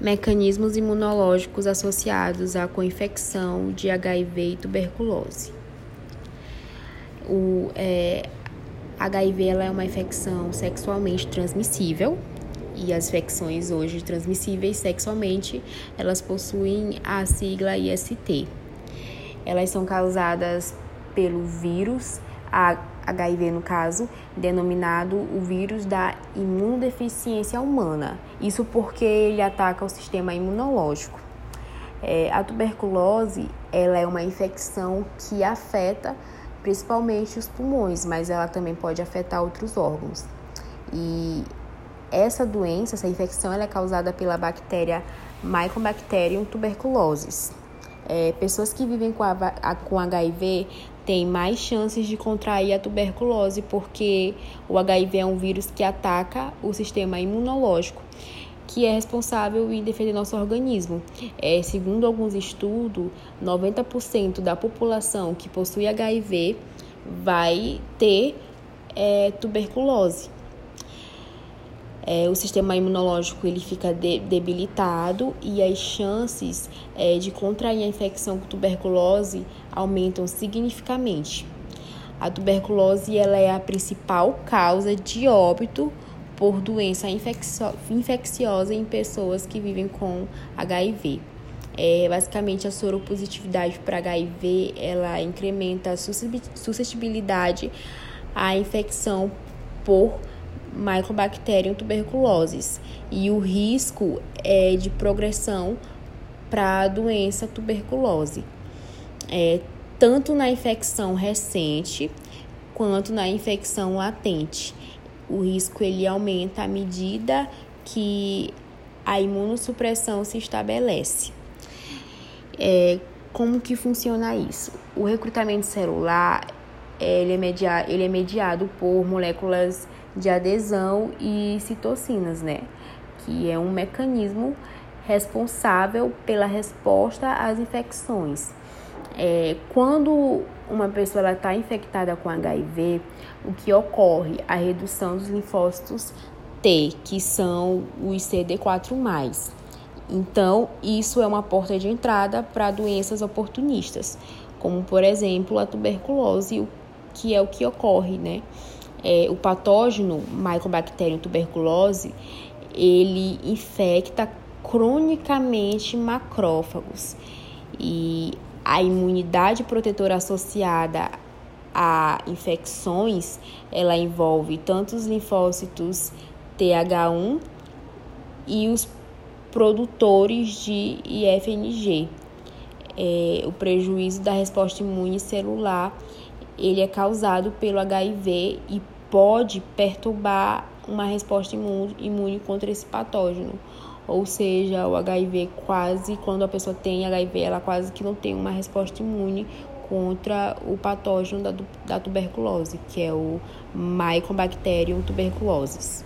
Mecanismos imunológicos associados à co-infecção de HIV e tuberculose. O é, HIV é uma infecção sexualmente transmissível e as infecções hoje transmissíveis sexualmente elas possuem a sigla IST. Elas são causadas pelo vírus HIV no caso, denominado o vírus da imunodeficiência humana. Isso porque ele ataca o sistema imunológico. É, a tuberculose ela é uma infecção que afeta principalmente os pulmões, mas ela também pode afetar outros órgãos. E essa doença, essa infecção, ela é causada pela bactéria Mycobacterium tuberculosis. É, pessoas que vivem com, a, com HIV têm mais chances de contrair a tuberculose, porque o HIV é um vírus que ataca o sistema imunológico, que é responsável em defender nosso organismo. É, segundo alguns estudos, 90% da população que possui HIV vai ter é, tuberculose é, o sistema imunológico ele fica de, debilitado e as chances é, de contrair a infecção com tuberculose aumentam significativamente. A tuberculose ela é a principal causa de óbito por doença infeccio infecciosa em pessoas que vivem com HIV. É, basicamente, a soropositividade para HIV ela incrementa a suscetibilidade à infecção por Mycobacterium tuberculosis e o risco é de progressão para a doença tuberculose, é, tanto na infecção recente quanto na infecção latente. O risco ele aumenta à medida que a imunossupressão se estabelece. É, como que funciona isso? O recrutamento celular ele é, mediado, ele é mediado por moléculas de adesão e citocinas, né? Que é um mecanismo responsável pela resposta às infecções. É, quando uma pessoa está infectada com HIV, o que ocorre? A redução dos linfócitos T, que são os CD4+. Então, isso é uma porta de entrada para doenças oportunistas, como, por exemplo, a tuberculose, que é o que ocorre, né? é, o patógeno Mycobacterium tuberculose, ele infecta cronicamente macrófagos e a imunidade protetora associada a infecções, ela envolve tanto os linfócitos TH1 e os produtores de IFNG. É, o prejuízo da resposta imune celular ele é causado pelo HIV e pode perturbar uma resposta imune, imune contra esse patógeno. Ou seja, o HIV quase, quando a pessoa tem HIV, ela quase que não tem uma resposta imune contra o patógeno da, da tuberculose, que é o Mycobacterium tuberculosis.